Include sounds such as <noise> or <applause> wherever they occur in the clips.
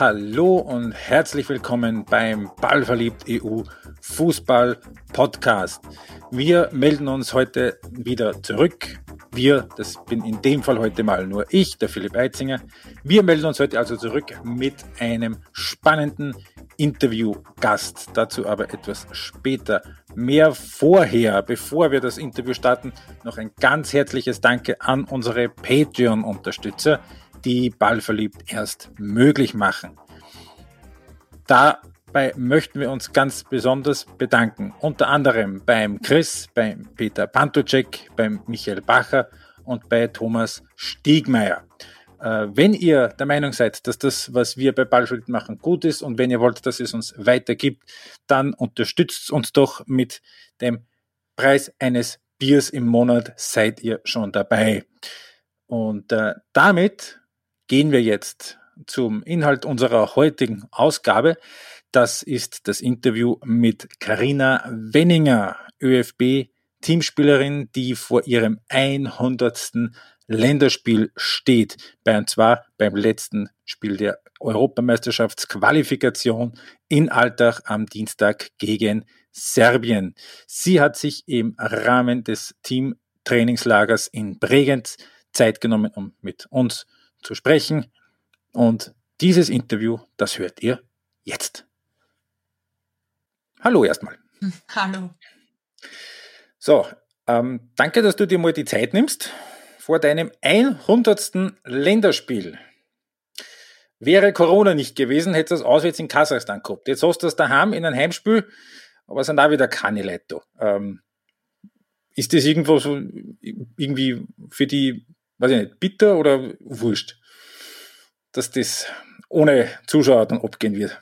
Hallo und herzlich willkommen beim Ballverliebt EU Fußball Podcast. Wir melden uns heute wieder zurück. Wir, das bin in dem Fall heute mal nur ich, der Philipp Eitzinger. Wir melden uns heute also zurück mit einem spannenden Interviewgast. Dazu aber etwas später. Mehr vorher, bevor wir das Interview starten, noch ein ganz herzliches Danke an unsere Patreon-Unterstützer die Ballverliebt erst möglich machen. Dabei möchten wir uns ganz besonders bedanken, unter anderem beim Chris, beim Peter Pantucek, beim Michael Bacher und bei Thomas Stiegmeier. Äh, wenn ihr der Meinung seid, dass das, was wir bei Ballverliebt machen, gut ist und wenn ihr wollt, dass es uns weitergibt, dann unterstützt uns doch mit dem Preis eines Biers im Monat, seid ihr schon dabei. Und äh, damit gehen wir jetzt zum Inhalt unserer heutigen Ausgabe. Das ist das Interview mit Karina Wenninger, ÖFB Teamspielerin, die vor ihrem 100. Länderspiel steht, und zwar beim letzten Spiel der Europameisterschaftsqualifikation in Alltag am Dienstag gegen Serbien. Sie hat sich im Rahmen des Teamtrainingslagers in Bregenz Zeit genommen, um mit uns zu sprechen. Und dieses Interview, das hört ihr jetzt. Hallo erstmal. <laughs> Hallo. So, ähm, danke, dass du dir mal die Zeit nimmst vor deinem 100. Länderspiel. Wäre Corona nicht gewesen, hättest du das auswärts in Kasachstan gehabt. Jetzt hast du das daheim in einem Heimspiel, aber es sind auch wieder keine Leute da. Ähm, ist das irgendwo so, irgendwie für die weiß ich nicht, bitter oder wurscht, dass das ohne Zuschauer dann abgehen wird?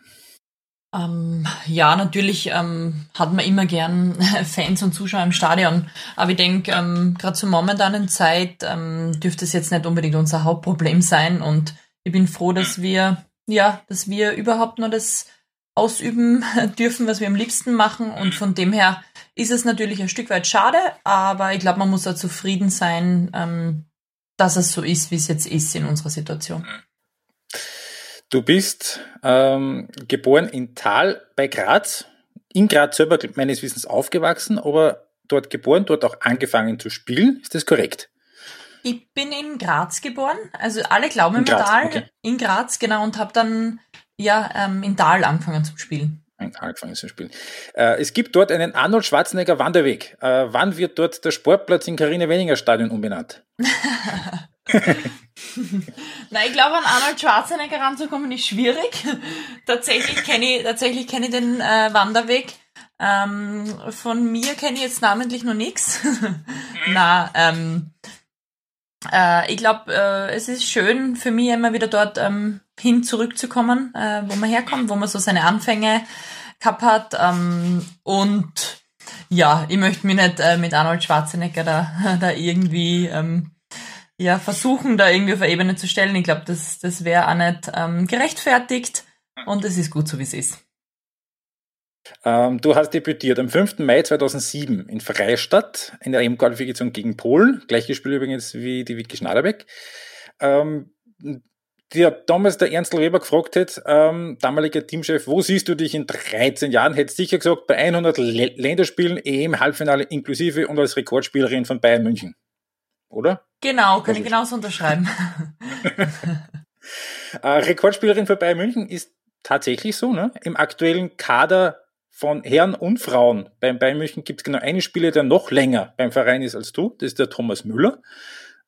Ähm, ja, natürlich ähm, hat man immer gern <laughs> Fans und Zuschauer im Stadion. Aber ich denke, ähm, gerade zur momentanen Zeit ähm, dürfte es jetzt nicht unbedingt unser Hauptproblem sein. Und ich bin froh, dass wir, ja, dass wir überhaupt nur das ausüben <laughs> dürfen, was wir am liebsten machen. Und von dem her ist es natürlich ein Stück weit schade, aber ich glaube, man muss auch zufrieden sein, ähm, dass es so ist, wie es jetzt ist in unserer Situation. Du bist ähm, geboren in Thal bei Graz, in Graz selber meines Wissens aufgewachsen, aber dort geboren, dort auch angefangen zu spielen. Ist das korrekt? Ich bin in Graz geboren, also alle glauben in immer Thal, okay. in Graz, genau, und habe dann ja ähm, in Thal angefangen zu spielen angefangen zu spielen. Äh, es gibt dort einen Arnold Schwarzenegger Wanderweg. Äh, wann wird dort der Sportplatz in Carina Weninger Stadion umbenannt? <laughs> Na, ich glaube, an Arnold Schwarzenegger ranzukommen ist schwierig. <laughs> tatsächlich kenne ich, tatsächlich kenne ich den äh, Wanderweg. Ähm, von mir kenne ich jetzt namentlich noch nichts. <laughs> Na, ähm, äh, ich glaube, äh, es ist schön für mich immer wieder dort ähm, hin zurückzukommen, äh, wo man herkommt, wo man so seine Anfänge gehabt hat. Ähm, und ja, ich möchte mich nicht äh, mit Arnold Schwarzenegger da, <laughs> da irgendwie ähm, ja, versuchen, da irgendwie auf eine Ebene zu stellen. Ich glaube, das, das wäre auch nicht ähm, gerechtfertigt und es ist gut so, wie es ist. Ähm, du hast debütiert am 5. Mai 2007 in Freistadt in der EM-Qualifikation gegen Polen. Gleiches Spiel übrigens wie die Vicky Schnaderbeck. Ähm, der damals der Ernst Weber gefragt hat, ähm, damaliger Teamchef, wo siehst du dich in 13 Jahren? Hätte sicher gesagt, bei 100 L Länderspielen, EM-Halbfinale inklusive und als Rekordspielerin von Bayern München. Oder? Genau, kann ich genauso unterschreiben. <laughs> äh, Rekordspielerin für Bayern München ist tatsächlich so, ne? Im aktuellen Kader von Herren und Frauen. Beim Bayern München gibt es genau einen Spieler, der noch länger beim Verein ist als du. Das ist der Thomas Müller.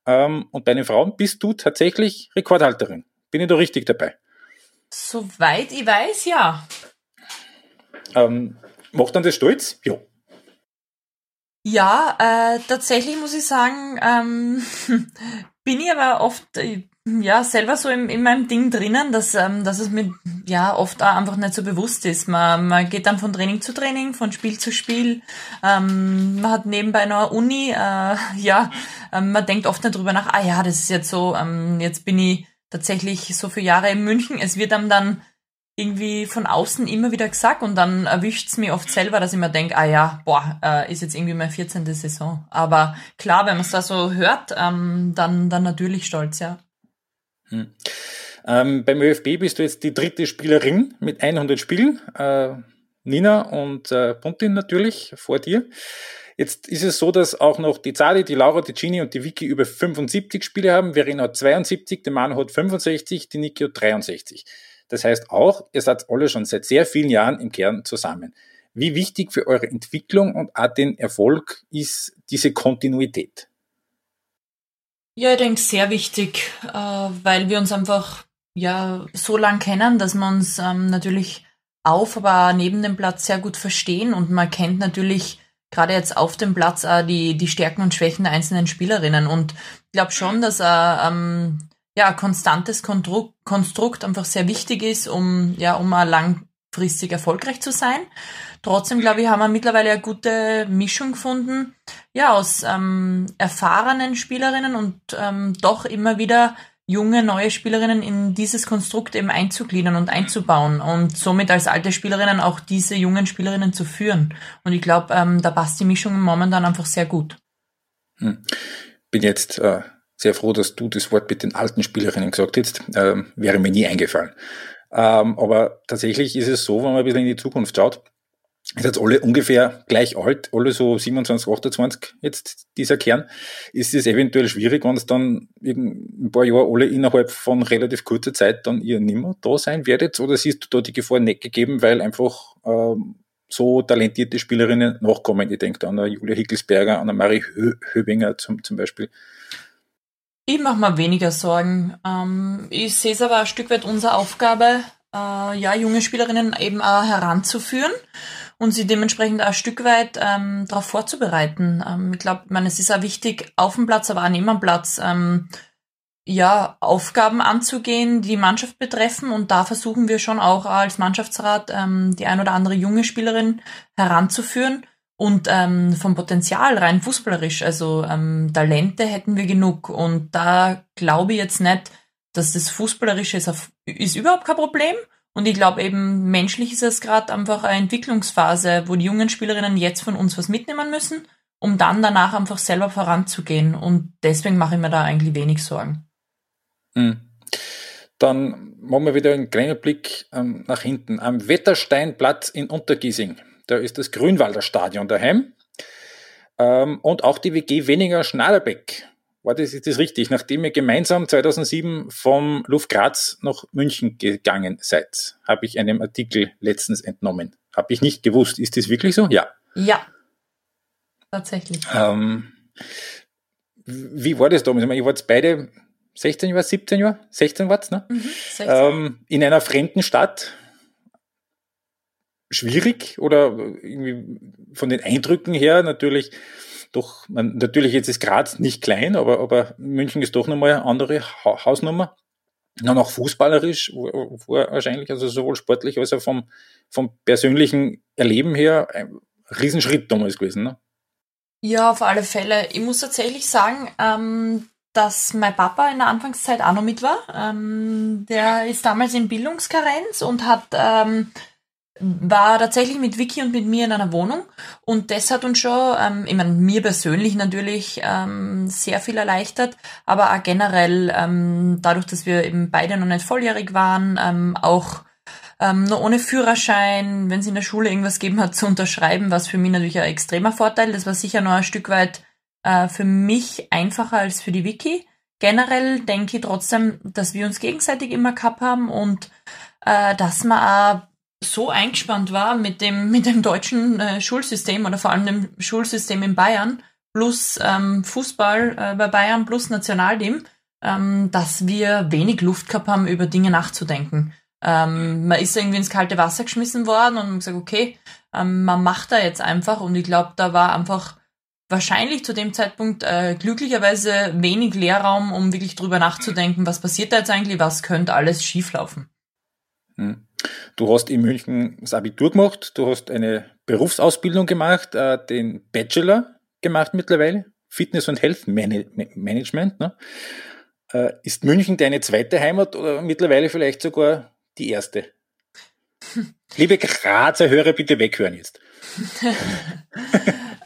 Ähm, und bei den Frauen bist du tatsächlich Rekordhalterin. Bin ich da richtig dabei? Soweit ich weiß, ja. Ähm, macht dann das stolz? Ja. Ja, äh, tatsächlich muss ich sagen, ähm, <laughs> bin ich aber oft, äh, ja, selber so in, in meinem Ding drinnen, dass, ähm, dass es mir ja oft auch einfach nicht so bewusst ist. Man, man geht dann von Training zu Training, von Spiel zu Spiel. Ähm, man hat nebenbei noch eine Uni, äh, <laughs> ja, ähm, man denkt oft nicht drüber nach, ah ja, das ist jetzt so, ähm, jetzt bin ich tatsächlich so viele Jahre in München. Es wird einem dann irgendwie von außen immer wieder gesagt und dann erwischt's mir oft selber, dass ich mir denke, ah ja, boah, äh, ist jetzt irgendwie meine 14. Saison. Aber klar, wenn man es da so hört, ähm, dann, dann natürlich stolz, ja. Hm. Ähm, beim ÖFB bist du jetzt die dritte Spielerin mit 100 Spielen. Äh, Nina und äh, Puntin natürlich vor dir. Jetzt ist es so, dass auch noch die Zadi, die Laura, die Gini und die Vicky über 75 Spiele haben. Verena hat 72, der Manu hat 65, die Niki hat 63. Das heißt auch, ihr seid alle schon seit sehr vielen Jahren im Kern zusammen. Wie wichtig für eure Entwicklung und auch den Erfolg ist diese Kontinuität? Ja, ich denke sehr wichtig, äh, weil wir uns einfach ja so lang kennen, dass wir uns ähm, natürlich auf, aber neben dem Platz sehr gut verstehen. Und man kennt natürlich gerade jetzt auf dem Platz auch die, die Stärken und Schwächen der einzelnen Spielerinnen. Und ich glaube schon, dass ein ähm, ja, konstantes Konstrukt, Konstrukt einfach sehr wichtig ist, um ja, um auch langfristig erfolgreich zu sein. Trotzdem, glaube ich, haben wir mittlerweile eine gute Mischung gefunden, ja, aus ähm, erfahrenen Spielerinnen und ähm, doch immer wieder junge, neue Spielerinnen in dieses Konstrukt eben einzugliedern und einzubauen und somit als alte Spielerinnen auch diese jungen Spielerinnen zu führen. Und ich glaube, ähm, da passt die Mischung momentan einfach sehr gut. Hm. Bin jetzt äh, sehr froh, dass du das Wort mit den alten Spielerinnen gesagt hast. Ähm, wäre mir nie eingefallen. Ähm, aber tatsächlich ist es so, wenn man ein bisschen in die Zukunft schaut, ist jetzt alle ungefähr gleich alt, alle so 27, 28 jetzt dieser Kern, ist es eventuell schwierig, wenn es dann in ein paar Jahre alle innerhalb von relativ kurzer Zeit dann ihr nimmer da sein werdet? Oder siehst du da die Gefahr nicht gegeben, weil einfach ähm, so talentierte Spielerinnen nachkommen? Ich denke an eine Julia Hickelsberger, an eine Marie Hö Höbinger zum, zum Beispiel. Ich mache mir weniger Sorgen. Ähm, ich sehe es aber ein Stück weit unsere Aufgabe, äh, ja, junge Spielerinnen eben auch heranzuführen und sie dementsprechend auch ein Stück weit ähm, darauf vorzubereiten. Ähm, ich glaube, man, es ist auch wichtig, auf dem Platz, aber auch neben dem Platz, ähm, ja, Aufgaben anzugehen, die die Mannschaft betreffen. Und da versuchen wir schon auch als Mannschaftsrat ähm, die ein oder andere junge Spielerin heranzuführen. Und ähm, vom Potenzial rein fußballerisch, also ähm, Talente hätten wir genug. Und da glaube ich jetzt nicht, dass das Fußballerische ist, auf, ist überhaupt kein Problem. Und ich glaube eben, menschlich ist es gerade einfach eine Entwicklungsphase, wo die jungen Spielerinnen jetzt von uns was mitnehmen müssen, um dann danach einfach selber voranzugehen. Und deswegen mache ich mir da eigentlich wenig Sorgen. Mhm. Dann machen wir wieder einen kleinen Blick ähm, nach hinten. Am Wettersteinplatz in Untergiesing, da ist das Grünwalder Stadion daheim. Ähm, und auch die WG Weniger Schnaderbeck war das, ist das richtig? Nachdem ihr gemeinsam 2007 vom Luft Graz nach München gegangen seid, habe ich einem Artikel letztens entnommen. Habe ich nicht gewusst. Ist das wirklich so? Ja. Ja. Tatsächlich. Ähm, wie war das damals? Ich meine, ihr wart beide 16 Jahre, 17 Jahre? 16 wart's, ne? Mhm, 16. Ähm, in einer fremden Stadt. Schwierig oder irgendwie von den Eindrücken her natürlich doch, man, natürlich jetzt ist Graz nicht klein, aber, aber München ist doch nochmal eine andere ha Hausnummer. Dann auch fußballerisch, wahrscheinlich, also sowohl sportlich als auch vom, vom persönlichen Erleben her, ein Riesenschritt damals gewesen. Ne? Ja, auf alle Fälle. Ich muss tatsächlich sagen, ähm, dass mein Papa in der Anfangszeit auch noch mit war. Ähm, der ist damals in Bildungskarenz und hat ähm, war tatsächlich mit Vicky und mit mir in einer Wohnung und das hat uns schon, ähm, ich meine, mir persönlich natürlich ähm, sehr viel erleichtert, aber auch generell ähm, dadurch, dass wir eben beide noch nicht volljährig waren, ähm, auch ähm, nur ohne Führerschein, wenn es in der Schule irgendwas gegeben hat, zu unterschreiben, was für mich natürlich ein extremer Vorteil. Das war sicher noch ein Stück weit äh, für mich einfacher als für die Vicky. Generell denke ich trotzdem, dass wir uns gegenseitig immer gehabt haben und äh, dass man auch so eingespannt war mit dem, <laughs> mit dem deutschen äh, Schulsystem oder vor allem dem Schulsystem in Bayern plus ähm, Fußball äh, bei Bayern plus Nationalteam, ähm, dass wir wenig Luft gehabt haben, über Dinge nachzudenken. Ähm, man ist irgendwie ins kalte Wasser geschmissen worden und man gesagt, okay, ähm, man macht da jetzt einfach und ich glaube, da war einfach wahrscheinlich zu dem Zeitpunkt äh, glücklicherweise wenig Leerraum, um wirklich drüber nachzudenken, was passiert da jetzt eigentlich, was könnte alles schieflaufen. Hm. Du hast in München das Abitur gemacht, du hast eine Berufsausbildung gemacht, äh, den Bachelor gemacht mittlerweile, Fitness und Health Management. Ne? Äh, ist München deine zweite Heimat oder mittlerweile vielleicht sogar die erste? <laughs> Liebe Grazer Hörer, bitte weghören jetzt. <laughs>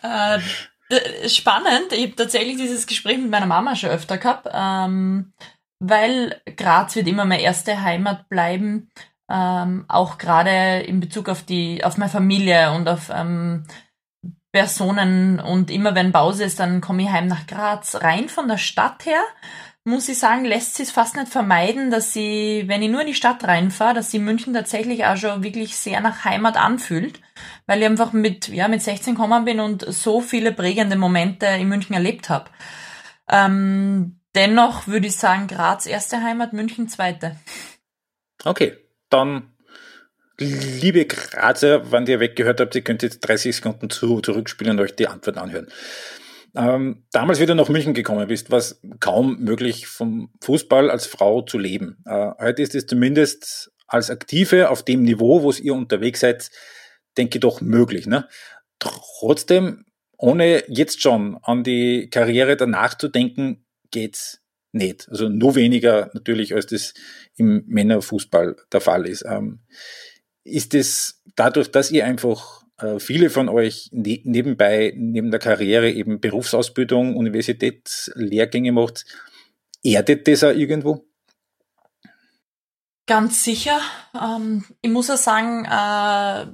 äh, spannend. Ich habe tatsächlich dieses Gespräch mit meiner Mama schon öfter gehabt. Ähm, weil Graz wird immer meine erste Heimat bleiben. Ähm, auch gerade in Bezug auf die, auf meine Familie und auf ähm, Personen und immer wenn Pause ist, dann komme ich heim nach Graz. Rein von der Stadt her, muss ich sagen, lässt sich fast nicht vermeiden, dass sie, wenn ich nur in die Stadt reinfahre, dass sie München tatsächlich auch schon wirklich sehr nach Heimat anfühlt, weil ich einfach mit, ja, mit 16 gekommen bin und so viele prägende Momente in München erlebt habe. Ähm, dennoch würde ich sagen, Graz erste Heimat, München zweite. Okay, dann liebe Grazer, wann ihr weggehört habt, ihr könnt jetzt 30 Sekunden zu, zurückspielen und euch die Antwort anhören. Ähm, damals, wie du nach München gekommen bist, war es kaum möglich, vom Fußball als Frau zu leben. Äh, heute ist es zumindest als Aktive auf dem Niveau, wo ihr unterwegs seid, denke ich doch möglich. Ne? Trotzdem, ohne jetzt schon an die Karriere danach zu denken, geht's nicht. Also nur weniger natürlich, als das im Männerfußball der Fall ist. Ähm, ist es dadurch, dass ihr einfach äh, viele von euch ne nebenbei, neben der Karriere eben Berufsausbildung, Universitätslehrgänge macht, erdet das auch irgendwo? Ganz sicher. Ähm, ich muss auch sagen, äh,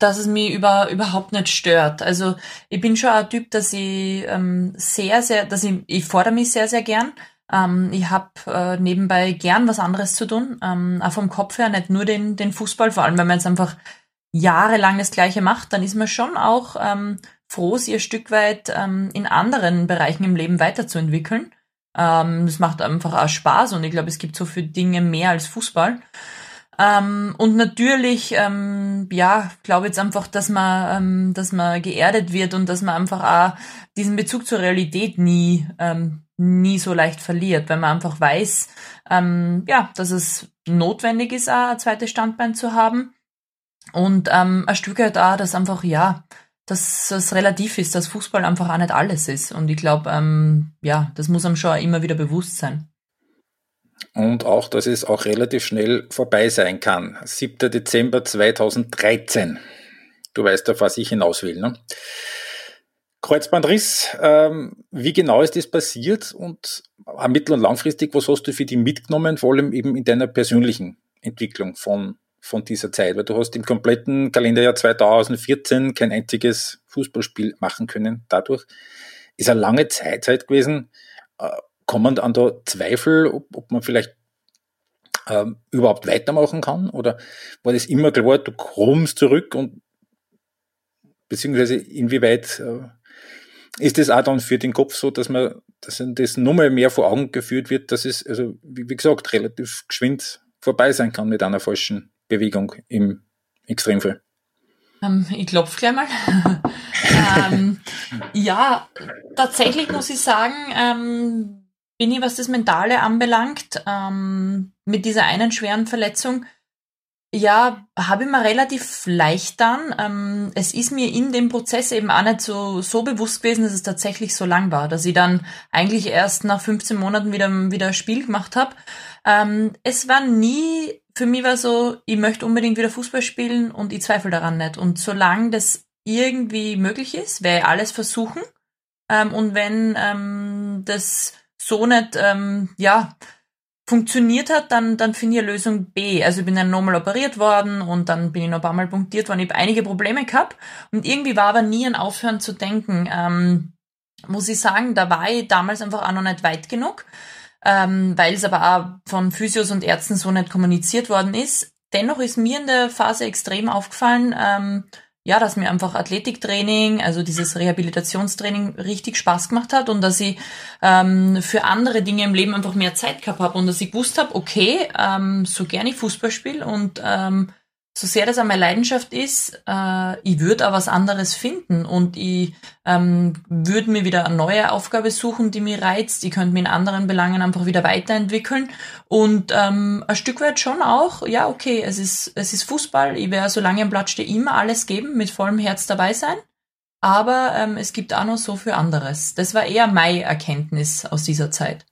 dass es mich über, überhaupt nicht stört. Also ich bin schon ein Typ, dass ich ähm, sehr, sehr, dass ich, ich fordere mich sehr, sehr gern. Ähm, ich habe äh, nebenbei gern was anderes zu tun, ähm, auch vom Kopf her, nicht nur den, den Fußball, vor allem wenn man jetzt einfach jahrelang das Gleiche macht, dann ist man schon auch ähm, froh, sich ein Stück weit ähm, in anderen Bereichen im Leben weiterzuentwickeln. Ähm, das macht einfach auch Spaß und ich glaube, es gibt so viele Dinge mehr als Fußball. Ähm, und natürlich, ähm, ja, glaube jetzt einfach, dass man, ähm, dass man geerdet wird und dass man einfach auch diesen Bezug zur Realität nie, ähm, nie so leicht verliert, wenn man einfach weiß, ähm, ja, dass es notwendig ist, auch ein zweites Standbein zu haben. Und ähm, ein Stück weit auch, dass einfach, ja, dass es relativ ist, dass Fußball einfach auch nicht alles ist. Und ich glaube, ähm, ja, das muss einem schon immer wieder bewusst sein und auch, dass es auch relativ schnell vorbei sein kann. 7. Dezember 2013. Du weißt, auf was ich hinaus will. Ne? Kreuzbandriss, ähm, wie genau ist das passiert und mittel- und langfristig, was hast du für die mitgenommen, vor allem eben in deiner persönlichen Entwicklung von, von dieser Zeit? Weil du hast im kompletten Kalenderjahr 2014 kein einziges Fußballspiel machen können dadurch. Ist eine lange Zeit, Zeit gewesen. Äh, kommen dann da Zweifel, ob, ob man vielleicht ähm, überhaupt weitermachen kann? Oder war das immer klar, du kommst zurück und beziehungsweise inwieweit äh, ist das auch dann für den Kopf so, dass man, dass das nochmal mehr vor Augen geführt wird, dass es, also wie, gesagt, relativ geschwind vorbei sein kann mit einer falschen Bewegung im Extremfall? Ähm, ich klopfe gleich mal. <laughs> ähm, ja, tatsächlich muss ich sagen, ähm, bin ich, was das Mentale anbelangt, ähm, mit dieser einen schweren Verletzung, ja, habe ich mir relativ leicht dann. Ähm, es ist mir in dem Prozess eben auch nicht so, so bewusst gewesen, dass es tatsächlich so lang war, dass ich dann eigentlich erst nach 15 Monaten wieder, wieder ein Spiel gemacht habe. Ähm, es war nie, für mich war so, ich möchte unbedingt wieder Fußball spielen und ich zweifle daran nicht. Und solange das irgendwie möglich ist, werde ich alles versuchen. Ähm, und wenn ähm, das so nicht, ähm, ja, funktioniert hat, dann, dann finde ich eine Lösung B. Also ich bin dann nochmal operiert worden und dann bin ich noch ein paar Mal punktiert worden. Ich habe einige Probleme gehabt und irgendwie war aber nie ein Aufhören zu denken. Ähm, muss ich sagen, da war ich damals einfach auch noch nicht weit genug, ähm, weil es aber auch von Physios und Ärzten so nicht kommuniziert worden ist. Dennoch ist mir in der Phase extrem aufgefallen, ähm, ja, dass mir einfach Athletiktraining, also dieses Rehabilitationstraining richtig Spaß gemacht hat und dass ich ähm, für andere Dinge im Leben einfach mehr Zeit gehabt habe und dass ich gewusst habe, okay, ähm, so gerne ich Fußball spiele und ähm, so sehr das an meine Leidenschaft ist, äh, ich würde auch was anderes finden und ich ähm, würde mir wieder eine neue Aufgabe suchen, die mir reizt. Ich könnte mich in anderen Belangen einfach wieder weiterentwickeln und ähm, ein Stück weit schon auch, ja, okay, es ist, es ist Fußball, ich werde solange im Platz stehe immer alles geben, mit vollem Herz dabei sein. Aber ähm, es gibt auch noch so viel anderes. Das war eher meine Erkenntnis aus dieser Zeit.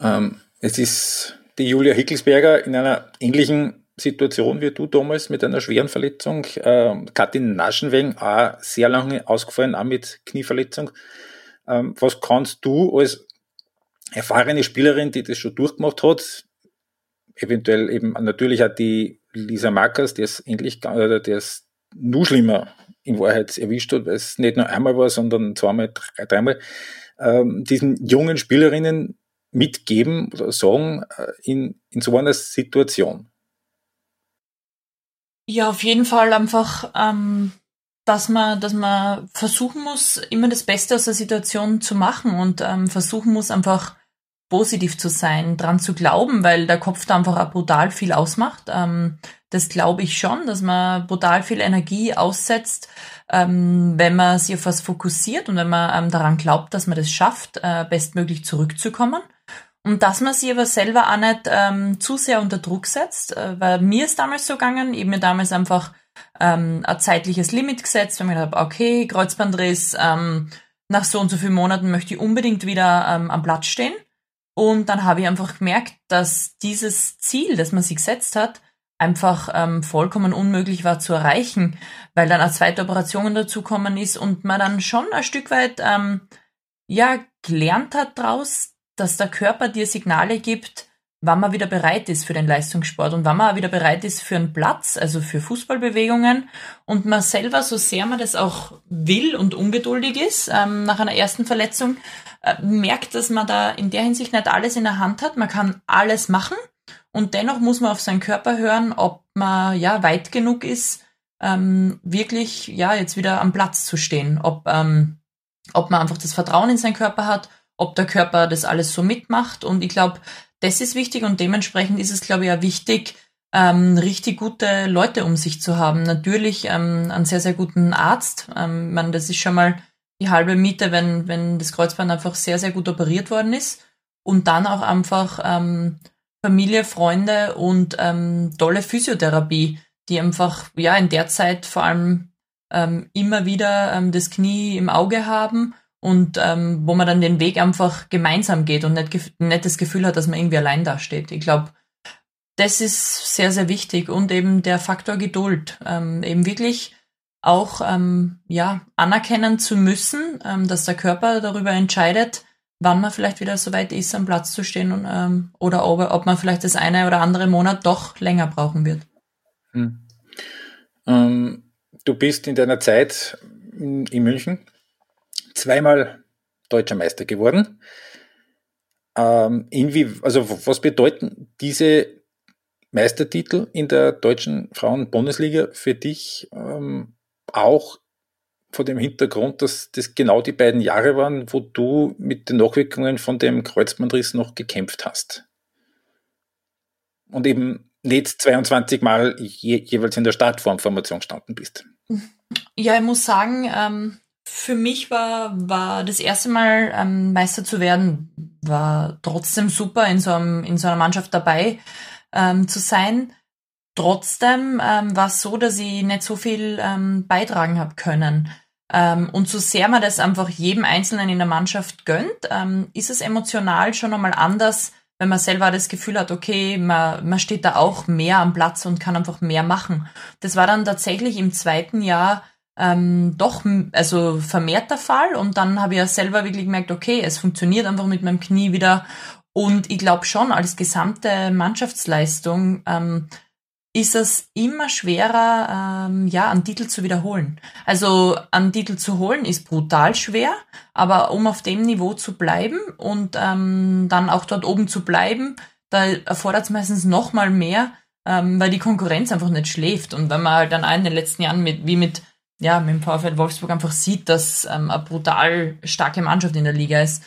Ähm, es ist die Julia Hickelsberger in einer ähnlichen Situation wie du damals mit einer schweren Verletzung. Ähm, Katin Naschenweng auch sehr lange ausgefallen, auch mit Knieverletzung. Ähm, was kannst du als erfahrene Spielerin, die das schon durchgemacht hat. Eventuell eben natürlich auch die Lisa Markers, die es endlich, oder die es nur schlimmer in Wahrheit erwischt hat, weil es nicht nur einmal war, sondern zweimal, drei, dreimal, ähm, diesen jungen Spielerinnen mitgeben oder sagen äh, in, in so einer Situation? Ja, auf jeden Fall einfach, ähm, dass man, dass man versuchen muss, immer das Beste aus der Situation zu machen und ähm, versuchen muss, einfach positiv zu sein, dran zu glauben, weil der Kopf da einfach auch brutal viel ausmacht. Ähm, das glaube ich schon, dass man brutal viel Energie aussetzt, ähm, wenn man sich auf was fokussiert und wenn man ähm, daran glaubt, dass man das schafft, äh, bestmöglich zurückzukommen. Und dass man sich aber selber auch nicht ähm, zu sehr unter Druck setzt, äh, weil mir ist damals so gegangen, ich mir damals einfach ähm, ein zeitliches Limit gesetzt, wenn ich gedacht habe, okay, Kreuzbandriss, ähm, nach so und so vielen Monaten möchte ich unbedingt wieder ähm, am Platz stehen. Und dann habe ich einfach gemerkt, dass dieses Ziel, das man sich gesetzt hat, einfach ähm, vollkommen unmöglich war zu erreichen, weil dann eine zweite Operation dazukommen ist und man dann schon ein Stück weit ähm, ja gelernt hat daraus, dass der Körper dir Signale gibt, wann man wieder bereit ist für den Leistungssport und wann man wieder bereit ist für einen Platz, also für Fußballbewegungen und man selber, so sehr man das auch will und ungeduldig ist, ähm, nach einer ersten Verletzung, äh, merkt, dass man da in der Hinsicht nicht alles in der Hand hat. Man kann alles machen und dennoch muss man auf seinen Körper hören, ob man ja weit genug ist, ähm, wirklich ja jetzt wieder am Platz zu stehen, ob ähm, ob man einfach das Vertrauen in seinen Körper hat ob der Körper das alles so mitmacht. Und ich glaube, das ist wichtig und dementsprechend ist es, glaube ich, auch wichtig, ähm, richtig gute Leute um sich zu haben. Natürlich ähm, einen sehr, sehr guten Arzt. Ähm, man, das ist schon mal die halbe Miete, wenn, wenn das Kreuzband einfach sehr, sehr gut operiert worden ist. Und dann auch einfach ähm, Familie, Freunde und ähm, tolle Physiotherapie, die einfach ja in der Zeit vor allem ähm, immer wieder ähm, das Knie im Auge haben und ähm, wo man dann den Weg einfach gemeinsam geht und nicht, nicht das Gefühl hat, dass man irgendwie allein dasteht. Ich glaube, das ist sehr, sehr wichtig und eben der Faktor Geduld. Ähm, eben wirklich auch ähm, ja, anerkennen zu müssen, ähm, dass der Körper darüber entscheidet, wann man vielleicht wieder so weit ist, am Platz zu stehen und, ähm, oder ob, ob man vielleicht das eine oder andere Monat doch länger brauchen wird. Hm. Ähm, du bist in deiner Zeit in, in München zweimal deutscher Meister geworden. Ähm, inwie, also was bedeuten diese Meistertitel in der deutschen Frauen-Bundesliga für dich ähm, auch vor dem Hintergrund, dass das genau die beiden Jahre waren, wo du mit den Nachwirkungen von dem Kreuzbandriss noch gekämpft hast? Und eben nicht 22 Mal je, jeweils in der Startformformation gestanden bist. Ja, ich muss sagen, ähm, für mich war, war das erste Mal ähm, Meister zu werden, war trotzdem super, in so, einem, in so einer Mannschaft dabei ähm, zu sein. Trotzdem ähm, war es so, dass ich nicht so viel ähm, beitragen habe können. Ähm, und so sehr man das einfach jedem Einzelnen in der Mannschaft gönnt, ähm, ist es emotional schon einmal anders, wenn man selber das Gefühl hat, okay, man, man steht da auch mehr am Platz und kann einfach mehr machen. Das war dann tatsächlich im zweiten Jahr ähm, doch also vermehrt der Fall und dann habe ich ja selber wirklich gemerkt, okay, es funktioniert einfach mit meinem Knie wieder und ich glaube schon als gesamte Mannschaftsleistung ähm, ist es immer schwerer, ähm, ja, einen Titel zu wiederholen. Also einen Titel zu holen ist brutal schwer, aber um auf dem Niveau zu bleiben und ähm, dann auch dort oben zu bleiben, da erfordert es meistens noch mal mehr, ähm, weil die Konkurrenz einfach nicht schläft. Und wenn man halt dann in den letzten Jahren mit, wie mit ja, mit dem VfL Wolfsburg einfach sieht, dass ähm, eine brutal starke Mannschaft in der Liga ist.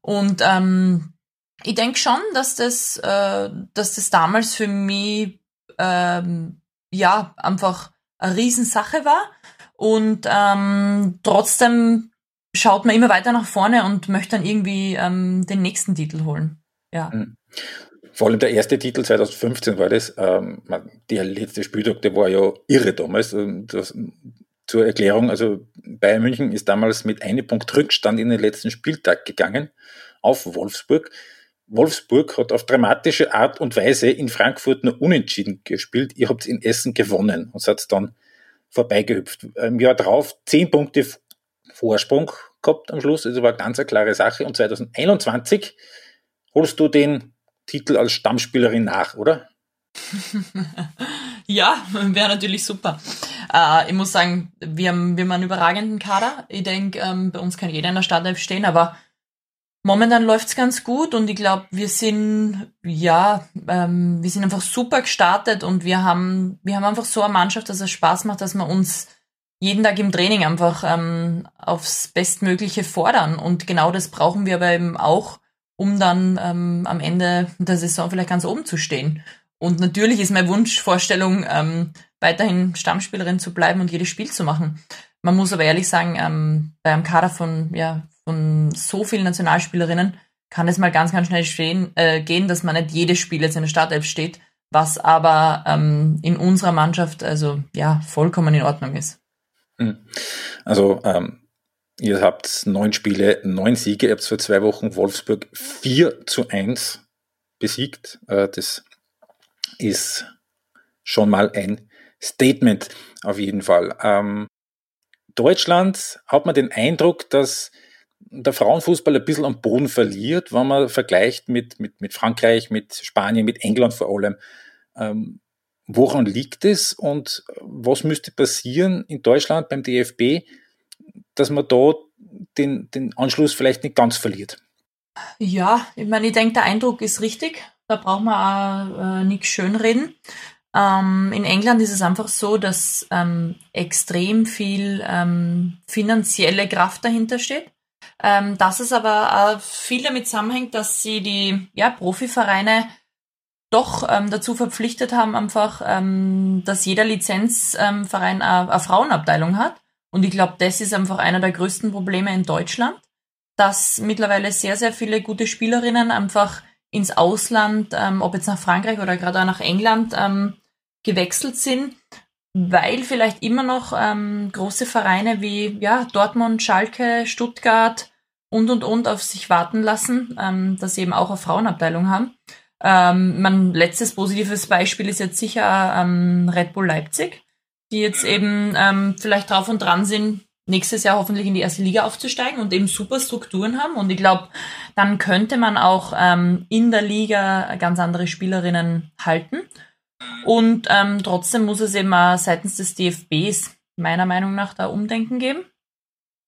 Und ähm, ich denke schon, dass das, äh, dass das damals für mich ähm, ja einfach eine Riesensache war. Und ähm, trotzdem schaut man immer weiter nach vorne und möchte dann irgendwie ähm, den nächsten Titel holen. Ja. Mhm. Vor allem der erste Titel 2015 war das. Ähm, der letzte Spieltag, der war ja irre damals. Das, zur Erklärung, also Bayern München ist damals mit einem Punkt Rückstand in den letzten Spieltag gegangen auf Wolfsburg. Wolfsburg hat auf dramatische Art und Weise in Frankfurt nur unentschieden gespielt. Ihr habt in Essen gewonnen und seid dann vorbeigehüpft. Im Jahr drauf zehn Punkte Vorsprung gehabt am Schluss. Also war ganz eine klare Sache. Und 2021 holst du den Titel als Stammspielerin nach, oder? <laughs> ja, wäre natürlich super. Äh, ich muss sagen, wir haben, wir haben einen überragenden Kader. Ich denke, ähm, bei uns kann jeder in der Startelf stehen, aber momentan läuft's ganz gut und ich glaube, wir sind, ja, ähm, wir sind einfach super gestartet und wir haben, wir haben einfach so eine Mannschaft, dass es Spaß macht, dass wir uns jeden Tag im Training einfach ähm, aufs Bestmögliche fordern. Und genau das brauchen wir aber eben auch, um dann ähm, am Ende der Saison vielleicht ganz oben zu stehen. Und natürlich ist meine Wunschvorstellung, ähm, weiterhin Stammspielerin zu bleiben und jedes Spiel zu machen. Man muss aber ehrlich sagen, ähm, bei einem Kader von, ja, von so vielen Nationalspielerinnen kann es mal ganz, ganz schnell stehen, äh, gehen, dass man nicht jedes Spiel jetzt in der Startelf steht, was aber ähm, in unserer Mannschaft also ja vollkommen in Ordnung ist. Hm. Also ähm, ihr habt neun Spiele, neun Siege, ihr habt vor zwei Wochen Wolfsburg 4 zu 1 besiegt. Äh, das ist schon mal ein Statement auf jeden Fall. Ähm, Deutschland hat man den Eindruck, dass der Frauenfußball ein bisschen am Boden verliert, wenn man vergleicht mit, mit, mit Frankreich, mit Spanien, mit England vor allem. Ähm, woran liegt es und was müsste passieren in Deutschland beim DFB, dass man da den, den Anschluss vielleicht nicht ganz verliert? Ja, ich meine, ich denke, der Eindruck ist richtig. Da braucht man auch äh, nichts schönreden. Ähm, in England ist es einfach so, dass ähm, extrem viel ähm, finanzielle Kraft dahinter steht. Ähm, dass es aber auch viel damit zusammenhängt, dass sie die ja, Profivereine doch ähm, dazu verpflichtet haben, einfach, ähm, dass jeder Lizenzverein eine, eine Frauenabteilung hat. Und ich glaube, das ist einfach einer der größten Probleme in Deutschland, dass mittlerweile sehr, sehr viele gute Spielerinnen einfach ins Ausland, ähm, ob jetzt nach Frankreich oder gerade auch nach England, ähm, gewechselt sind, weil vielleicht immer noch ähm, große Vereine wie ja, Dortmund, Schalke, Stuttgart und und und auf sich warten lassen, ähm, dass sie eben auch eine Frauenabteilung haben. Ähm, mein letztes positives Beispiel ist jetzt sicher ähm, Red Bull Leipzig, die jetzt eben ähm, vielleicht drauf und dran sind, nächstes Jahr hoffentlich in die erste Liga aufzusteigen und eben super Strukturen haben. Und ich glaube, dann könnte man auch ähm, in der Liga ganz andere Spielerinnen halten. Und ähm, trotzdem muss es eben auch seitens des DFBs meiner Meinung nach da Umdenken geben.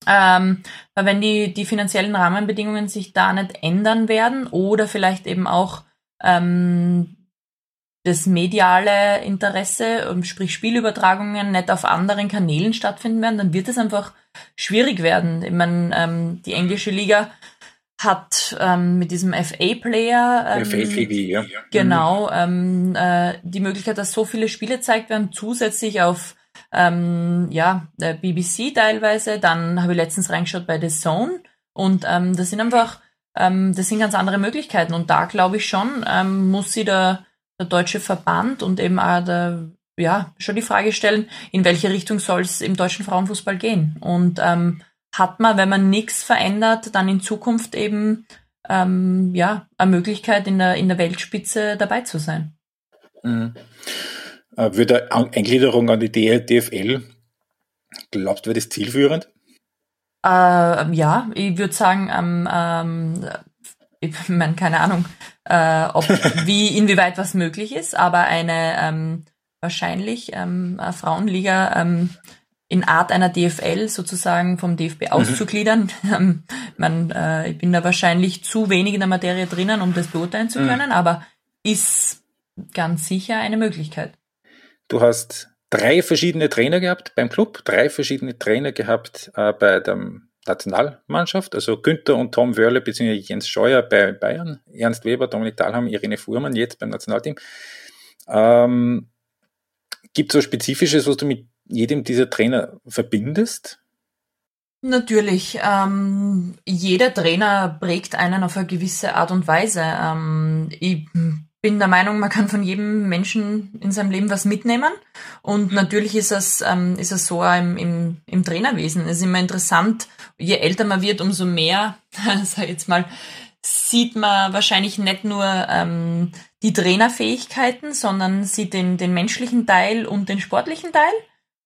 Ähm, weil wenn die, die finanziellen Rahmenbedingungen sich da nicht ändern werden oder vielleicht eben auch ähm, das mediale Interesse, ähm, sprich Spielübertragungen, nicht auf anderen Kanälen stattfinden werden, dann wird es einfach schwierig werden. Ich meine, ähm, die englische Liga hat ähm, mit diesem FA-Player ähm, ja. genau ähm, äh, die Möglichkeit, dass so viele Spiele gezeigt werden, zusätzlich auf ähm, ja der BBC teilweise. Dann habe ich letztens reingeschaut bei The Zone und ähm, das sind einfach ähm, das sind ganz andere Möglichkeiten und da glaube ich schon ähm, muss sie der, der deutsche Verband und eben auch der ja schon die Frage stellen, in welche Richtung soll es im deutschen Frauenfußball gehen und ähm, hat man, wenn man nichts verändert, dann in Zukunft eben ähm, ja eine Möglichkeit in der in der Weltspitze dabei zu sein. Mhm. Äh, würde Eingliederung an die DFL, glaubst du, wäre das zielführend? Äh, ja, ich würde sagen, ähm, ähm, ich <laughs> meine, keine Ahnung, äh, ob, wie, inwieweit was möglich ist, aber eine ähm, wahrscheinlich ähm, Frauenliga ähm, in Art einer DFL sozusagen vom DFB mhm. auszugliedern. <laughs> Mhm. Man, äh, ich bin da wahrscheinlich zu wenig in der Materie drinnen, um das beurteilen zu mhm. können, mhm. aber ist ganz sicher eine Möglichkeit. Du hast drei verschiedene Trainer gehabt beim Club, drei verschiedene Trainer gehabt äh, bei der Nationalmannschaft, also Günther und Tom Wörle bzw. Jens Scheuer bei Bayern, Ernst Weber, Dominik Dahlheim, Irene Fuhrmann jetzt beim Nationalteam. Ähm, Gibt es so Spezifisches, was du mit jedem dieser Trainer verbindest? Natürlich. Ähm, jeder Trainer prägt einen auf eine gewisse Art und Weise. Ähm, ich bin der Meinung, man kann von jedem Menschen in seinem Leben was mitnehmen. Und natürlich ist es, ähm, ist es so im, im, im Trainerwesen. Es ist immer interessant, je älter man wird, umso mehr, <laughs> sag ich jetzt mal, sieht man wahrscheinlich nicht nur ähm, die Trainerfähigkeiten, sondern sieht den, den menschlichen Teil und den sportlichen Teil.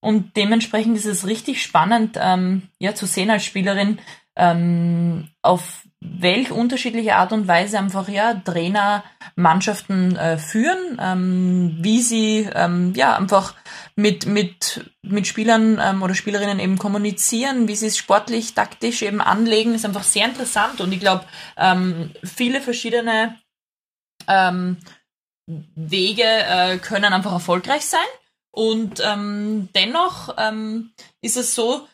Und dementsprechend ist es richtig spannend, ähm, ja, zu sehen als Spielerin, ähm, auf welch unterschiedliche Art und Weise einfach ja Trainer Mannschaften äh, führen, ähm, wie sie ähm, ja einfach mit mit mit Spielern ähm, oder Spielerinnen eben kommunizieren, wie sie es sportlich taktisch eben anlegen, ist einfach sehr interessant. Und ich glaube ähm, viele verschiedene ähm, Wege äh, können einfach erfolgreich sein. Und ähm, dennoch ähm, ist es so,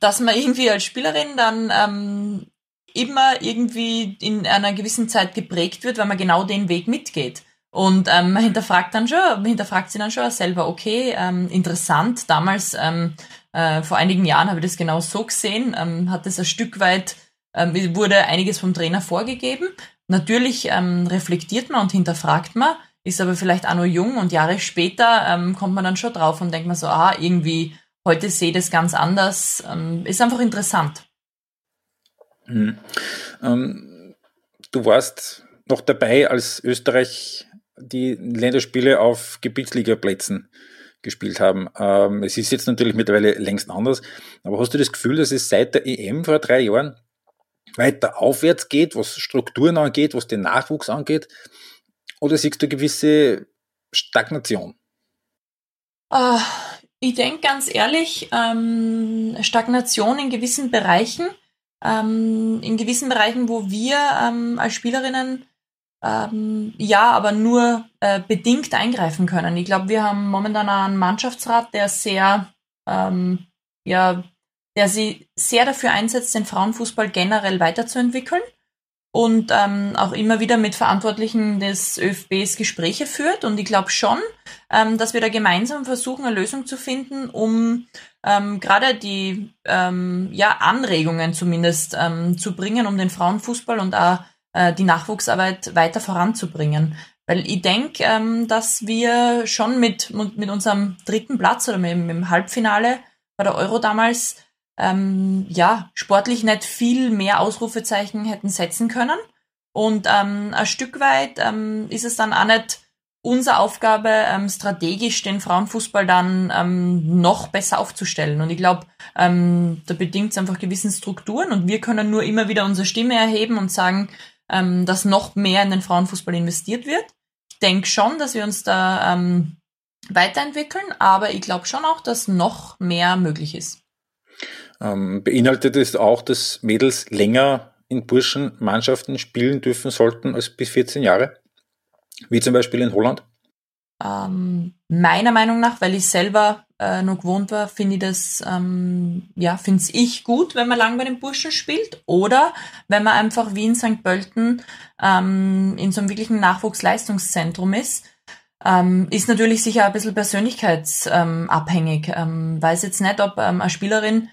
dass man irgendwie als Spielerin dann ähm, immer irgendwie in einer gewissen Zeit geprägt wird, weil man genau den Weg mitgeht. Und ähm, man hinterfragt dann schon, man hinterfragt sie dann schon selber, okay, ähm, interessant, damals, ähm, äh, vor einigen Jahren habe ich das genau so gesehen, ähm, hat es ein Stück weit, ähm, wurde einiges vom Trainer vorgegeben. Natürlich ähm, reflektiert man und hinterfragt man, ist aber vielleicht auch nur jung und Jahre später ähm, kommt man dann schon drauf und denkt man so, ah, irgendwie, heute sehe ich das ganz anders, ähm, ist einfach interessant. Mhm. Ähm, du warst noch dabei, als Österreich die Länderspiele auf Gebietsligaplätzen gespielt haben. Ähm, es ist jetzt natürlich mittlerweile längst anders, aber hast du das Gefühl, dass es seit der EM vor drei Jahren weiter aufwärts geht, was Strukturen angeht, was den Nachwuchs angeht? Oder siehst du gewisse Stagnation? Uh, ich denke ganz ehrlich, ähm, Stagnation in gewissen Bereichen ähm, in gewissen Bereichen, wo wir ähm, als Spielerinnen ähm, ja, aber nur äh, bedingt eingreifen können. Ich glaube, wir haben momentan einen Mannschaftsrat, der sehr, ähm, ja, der sie sehr dafür einsetzt, den Frauenfußball generell weiterzuentwickeln und ähm, auch immer wieder mit Verantwortlichen des ÖFBs Gespräche führt. Und ich glaube schon, ähm, dass wir da gemeinsam versuchen, eine Lösung zu finden, um ähm, gerade die ähm, ja, Anregungen zumindest ähm, zu bringen, um den Frauenfußball und auch äh, die Nachwuchsarbeit weiter voranzubringen. Weil ich denke, ähm, dass wir schon mit, mit unserem dritten Platz oder mit, mit dem Halbfinale bei der Euro damals ähm, ja, sportlich nicht viel mehr Ausrufezeichen hätten setzen können. Und ähm, ein Stück weit ähm, ist es dann auch nicht unsere Aufgabe, ähm, strategisch den Frauenfußball dann ähm, noch besser aufzustellen. Und ich glaube, ähm, da bedingt es einfach gewissen Strukturen und wir können nur immer wieder unsere Stimme erheben und sagen, ähm, dass noch mehr in den Frauenfußball investiert wird. Ich denke schon, dass wir uns da ähm, weiterentwickeln, aber ich glaube schon auch, dass noch mehr möglich ist. Ähm, beinhaltet es auch, dass Mädels länger in Burschenmannschaften spielen dürfen sollten als bis 14 Jahre? Wie zum Beispiel in Holland? Ähm, meiner Meinung nach, weil ich selber äh, noch gewohnt war, finde ich das, ähm, ja, finde ich gut, wenn man lang bei den Burschen spielt. Oder wenn man einfach wie in St. Pölten ähm, in so einem wirklichen Nachwuchsleistungszentrum ist. Ähm, ist natürlich sicher ein bisschen persönlichkeitsabhängig. Ähm, weiß jetzt nicht, ob ähm, eine Spielerin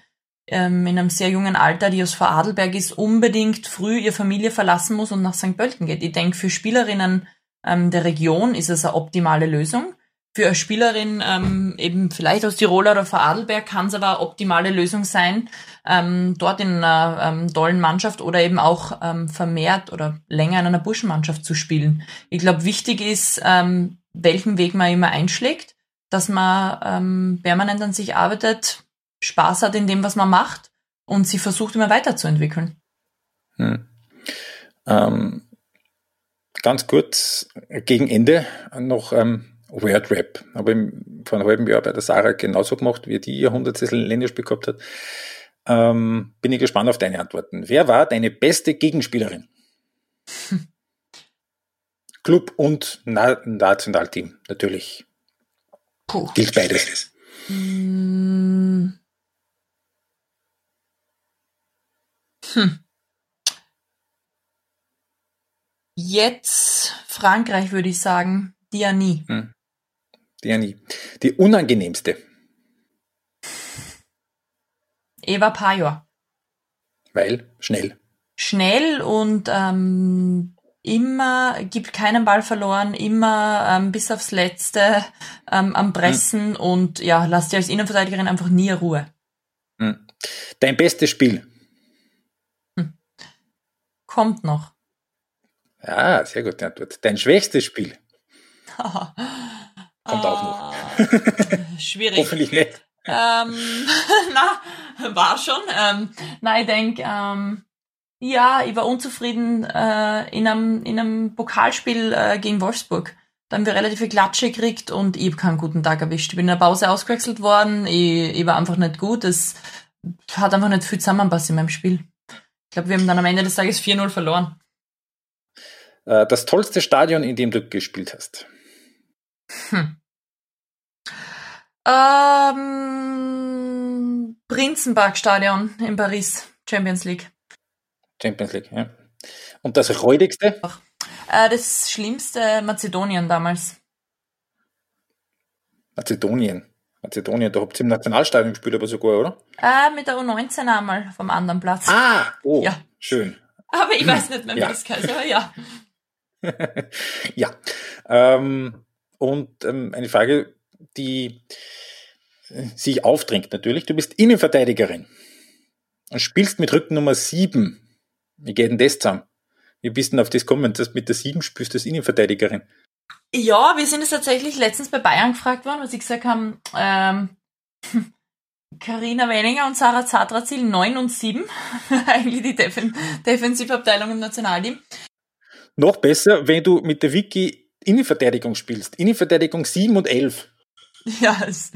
ähm, in einem sehr jungen Alter, die aus Vorarlberg ist, unbedingt früh ihre Familie verlassen muss und nach St. Pölten geht. Ich denke, für Spielerinnen ähm, der Region ist es eine optimale Lösung. Für eine Spielerin ähm, eben vielleicht aus Tirol oder Vorarlberg kann es aber eine optimale Lösung sein, ähm, dort in einer ähm, tollen Mannschaft oder eben auch ähm, vermehrt oder länger in einer Burschenmannschaft zu spielen. Ich glaube, wichtig ist, ähm, welchen Weg man immer einschlägt, dass man ähm, permanent an sich arbeitet, Spaß hat in dem, was man macht und sie versucht immer weiterzuentwickeln. Hm. Ähm, ganz kurz gegen Ende noch ähm, Word Rap. Habe ich vor einem halben Jahr bei der Sarah genauso gemacht, wie die ihr Hundertstel Länderspiel gehabt hat. Ähm, bin ich gespannt auf deine Antworten. Wer war deine beste Gegenspielerin? <laughs> Club und Na Nationalteam, natürlich. Puh. Gilt beides. Mm. Hm. Jetzt Frankreich, würde ich sagen. Diani. Hm. Diani. Die unangenehmste. Eva Pajor. Weil schnell. Schnell und ähm, immer, gibt keinen Ball verloren, immer ähm, bis aufs Letzte ähm, am Pressen hm. und ja, lass dir als Innenverteidigerin einfach nie Ruhe. Hm. Dein bestes Spiel? Kommt noch. Ja, sehr gut Antwort. Dein schwächstes Spiel? <laughs> kommt auch noch. Ah, schwierig. <laughs> Hoffentlich nicht. Ähm, <laughs> na, war schon. Ähm, na, ich denke, ähm, Ja, ich war unzufrieden äh, in, einem, in einem Pokalspiel äh, gegen Wolfsburg. Da haben wir relativ viel Klatsche gekriegt und ich habe keinen guten Tag erwischt. Ich bin in der Pause ausgewechselt worden, ich, ich war einfach nicht gut. Es hat einfach nicht viel zusammenpasst in meinem Spiel. Ich glaube, wir haben dann am Ende des Tages 4-0 verloren. Äh, das tollste Stadion, in dem du gespielt hast? Hm. Ähm, Prinzenpark-Stadion in Paris, Champions League. Champions League, ja. Und das räudigste? Äh, das schlimmste Mazedonien damals. Mazedonien? Mazedonien, da habt ihr im Nationalstadion gespielt, aber sogar, oder? Äh, mit der U19 einmal vom anderen Platz. Ah, oh, ja. schön. Aber ich weiß nicht mehr, wie ja. das heißt, aber ja. <laughs> ja. Ähm, und ähm, eine Frage, die sich aufdrängt natürlich. Du bist Innenverteidigerin und spielst mit Rückennummer 7. Wie geht denn das zusammen? Wie bist du denn auf das gekommen, dass du mit der 7 spielst als Innenverteidigerin? Ja, wir sind es tatsächlich letztens bei Bayern gefragt worden, was ich gesagt habe, ähm, <laughs> Carina Wenninger und Sarah Zadrazil 9 und 7. <laughs> Eigentlich die Defen Defensivabteilung im Nationalteam. Noch besser, wenn du mit der Wiki Innenverteidigung spielst. Innenverteidigung 7 und 11. <laughs> Ja, es,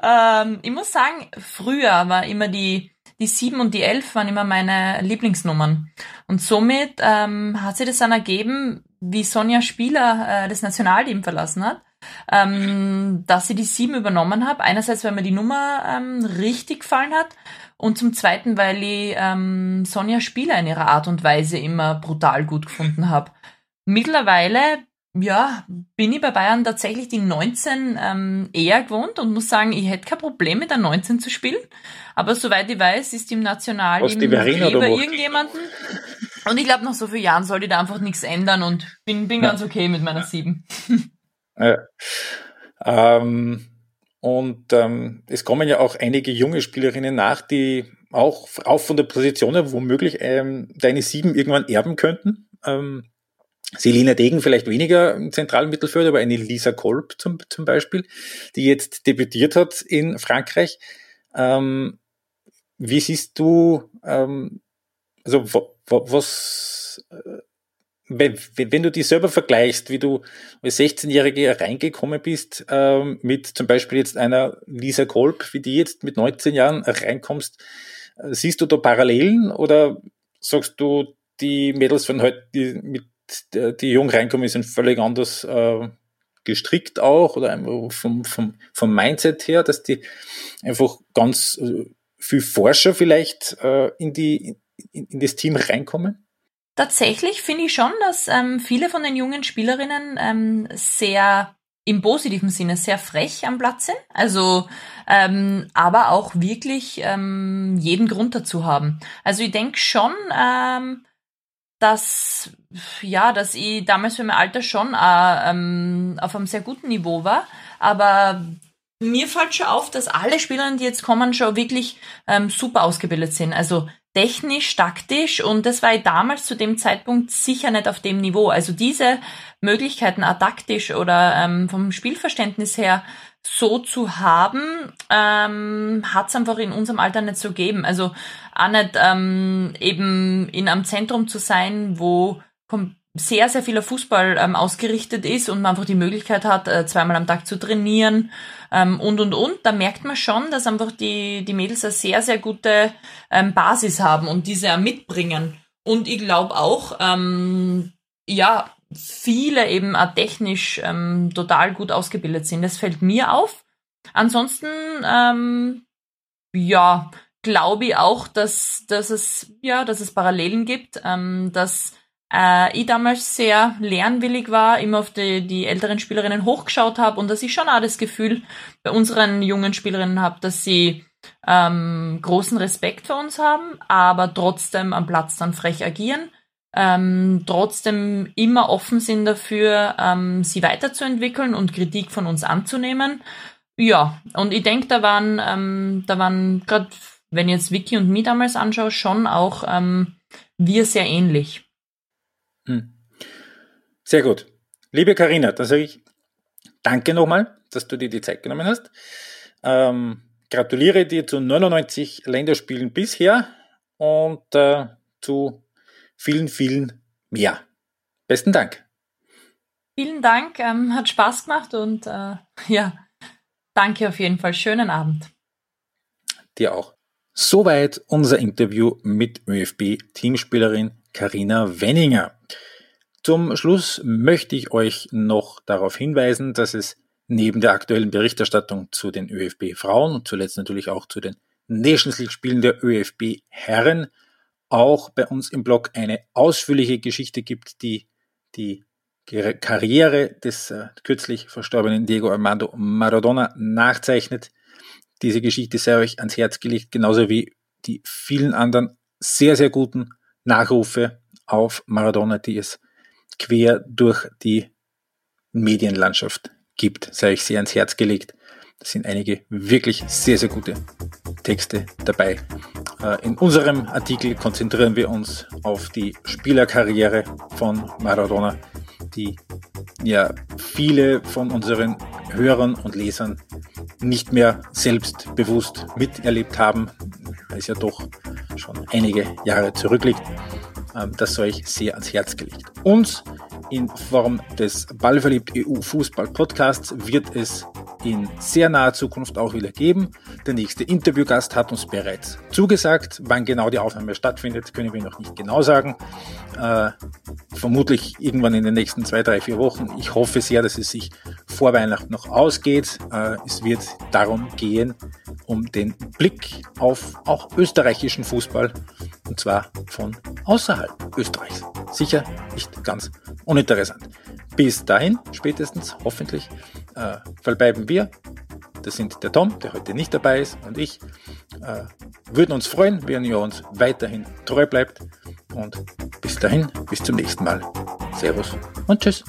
ähm, ich muss sagen, früher war immer die, die 7 und die 11 waren immer meine Lieblingsnummern. Und somit ähm, hat sich das dann ergeben, wie Sonja Spieler äh, das Nationalteam verlassen hat, ähm, dass sie die 7 übernommen habe. Einerseits, weil mir die Nummer ähm, richtig gefallen hat und zum Zweiten, weil ich ähm, Sonja Spieler in ihrer Art und Weise immer brutal gut gefunden habe. Mittlerweile, ja, bin ich bei Bayern tatsächlich die 19 ähm, eher gewohnt und muss sagen, ich hätte kein Problem mit der 19 zu spielen. Aber soweit ich weiß, ist im Nationalteam über irgendjemanden. Und ich glaube, nach so vielen Jahren sollte da einfach nichts ändern und bin, bin ganz okay mit meiner 7. Ja. Ähm, und ähm, es kommen ja auch einige junge Spielerinnen nach, die auch, auch von der Position womöglich ähm, deine sieben irgendwann erben könnten. Ähm, Selina Degen vielleicht weniger im zentralen Mittelfeld, aber eine Lisa Kolb zum, zum Beispiel, die jetzt debütiert hat in Frankreich. Ähm, wie siehst du, ähm, also was, äh, wenn, du die selber vergleichst, wie du als 16-Jährige reingekommen bist, ähm, mit zum Beispiel jetzt einer Lisa Kolb, wie die jetzt mit 19 Jahren reinkommst, äh, siehst du da Parallelen oder sagst du, die Mädels von heute, die mit die jung reinkommen, sind völlig anders äh, gestrickt auch oder vom, vom, vom Mindset her, dass die einfach ganz viel Forscher vielleicht in, die, in, in das Team reinkommen? Tatsächlich finde ich schon, dass ähm, viele von den jungen Spielerinnen ähm, sehr im positiven Sinne sehr frech am Platz sind, also ähm, aber auch wirklich ähm, jeden Grund dazu haben. Also ich denke schon, ähm, dass ja, dass ich damals für mein Alter schon äh, ähm, auf einem sehr guten Niveau war, aber mir fällt schon auf, dass alle Spielerinnen, die jetzt kommen, schon wirklich ähm, super ausgebildet sind. Also technisch, taktisch und das war ich damals zu dem Zeitpunkt sicher nicht auf dem Niveau. Also diese Möglichkeiten, auch taktisch oder ähm, vom Spielverständnis her so zu haben, ähm, hat es einfach in unserem Alter nicht so gegeben. Also auch nicht ähm, eben in einem Zentrum zu sein, wo sehr, sehr vieler Fußball ähm, ausgerichtet ist und man einfach die Möglichkeit hat, äh, zweimal am Tag zu trainieren ähm, und, und, und. Da merkt man schon, dass einfach die, die Mädels eine sehr, sehr gute ähm, Basis haben und diese mitbringen. Und ich glaube auch, ähm, ja, viele eben auch technisch ähm, total gut ausgebildet sind. Das fällt mir auf. Ansonsten, ähm, ja, glaube ich auch, dass, dass es, ja, dass es Parallelen gibt, ähm, dass äh, ich damals sehr lernwillig war, immer auf die, die älteren Spielerinnen hochgeschaut habe und dass ich schon auch das Gefühl bei unseren jungen Spielerinnen habe, dass sie ähm, großen Respekt für uns haben, aber trotzdem am Platz dann frech agieren, ähm, trotzdem immer offen sind dafür, ähm, sie weiterzuentwickeln und Kritik von uns anzunehmen. Ja, und ich denke, da waren, ähm, da waren gerade, wenn ich jetzt Vicky und mich damals anschaue, schon auch ähm, wir sehr ähnlich. Hm. Sehr gut. Liebe Karina, dann sage ich danke nochmal, dass du dir die Zeit genommen hast. Ähm, gratuliere dir zu 99 Länderspielen bisher und äh, zu vielen, vielen mehr. Besten Dank. Vielen Dank, ähm, hat Spaß gemacht und äh, <laughs> ja, danke auf jeden Fall. Schönen Abend. Dir auch. Soweit unser Interview mit ÖFB-Teamspielerin Karina Wenninger. Zum Schluss möchte ich euch noch darauf hinweisen, dass es neben der aktuellen Berichterstattung zu den ÖFB Frauen und zuletzt natürlich auch zu den Nations League Spielen der ÖFB Herren auch bei uns im Blog eine ausführliche Geschichte gibt, die die Karriere des äh, kürzlich verstorbenen Diego Armando Maradona nachzeichnet. Diese Geschichte sei euch ans Herz gelegt, genauso wie die vielen anderen sehr, sehr guten Nachrufe auf Maradona, die es quer durch die Medienlandschaft gibt, sei euch sehr ans Herz gelegt. Da sind einige wirklich sehr, sehr gute Texte dabei. Äh, in unserem Artikel konzentrieren wir uns auf die Spielerkarriere von Maradona, die ja viele von unseren Hörern und Lesern nicht mehr selbstbewusst miterlebt haben, weil es ja doch schon einige Jahre zurückliegt. Ähm, das sei euch sehr ans Herz gelegt. Uns in Form des Ballverliebt EU Fußball Podcasts wird es in sehr naher Zukunft auch wieder geben. Der nächste Interviewgast hat uns bereits zugesagt. Wann genau die Aufnahme stattfindet, können wir noch nicht genau sagen. Äh, vermutlich irgendwann in den nächsten zwei, drei, vier Wochen. Ich hoffe sehr, dass es sich vor Weihnachten noch ausgeht. Äh, es wird darum gehen, um den Blick auf auch österreichischen Fußball und zwar von außerhalb Österreichs. Sicher nicht ganz uninteressant. Bis dahin, spätestens, hoffentlich, äh, verbleiben wir. Das sind der Tom, der heute nicht dabei ist, und ich. Äh, würden uns freuen, wenn ihr uns weiterhin treu bleibt. Und bis dahin, bis zum nächsten Mal. Servus und Tschüss.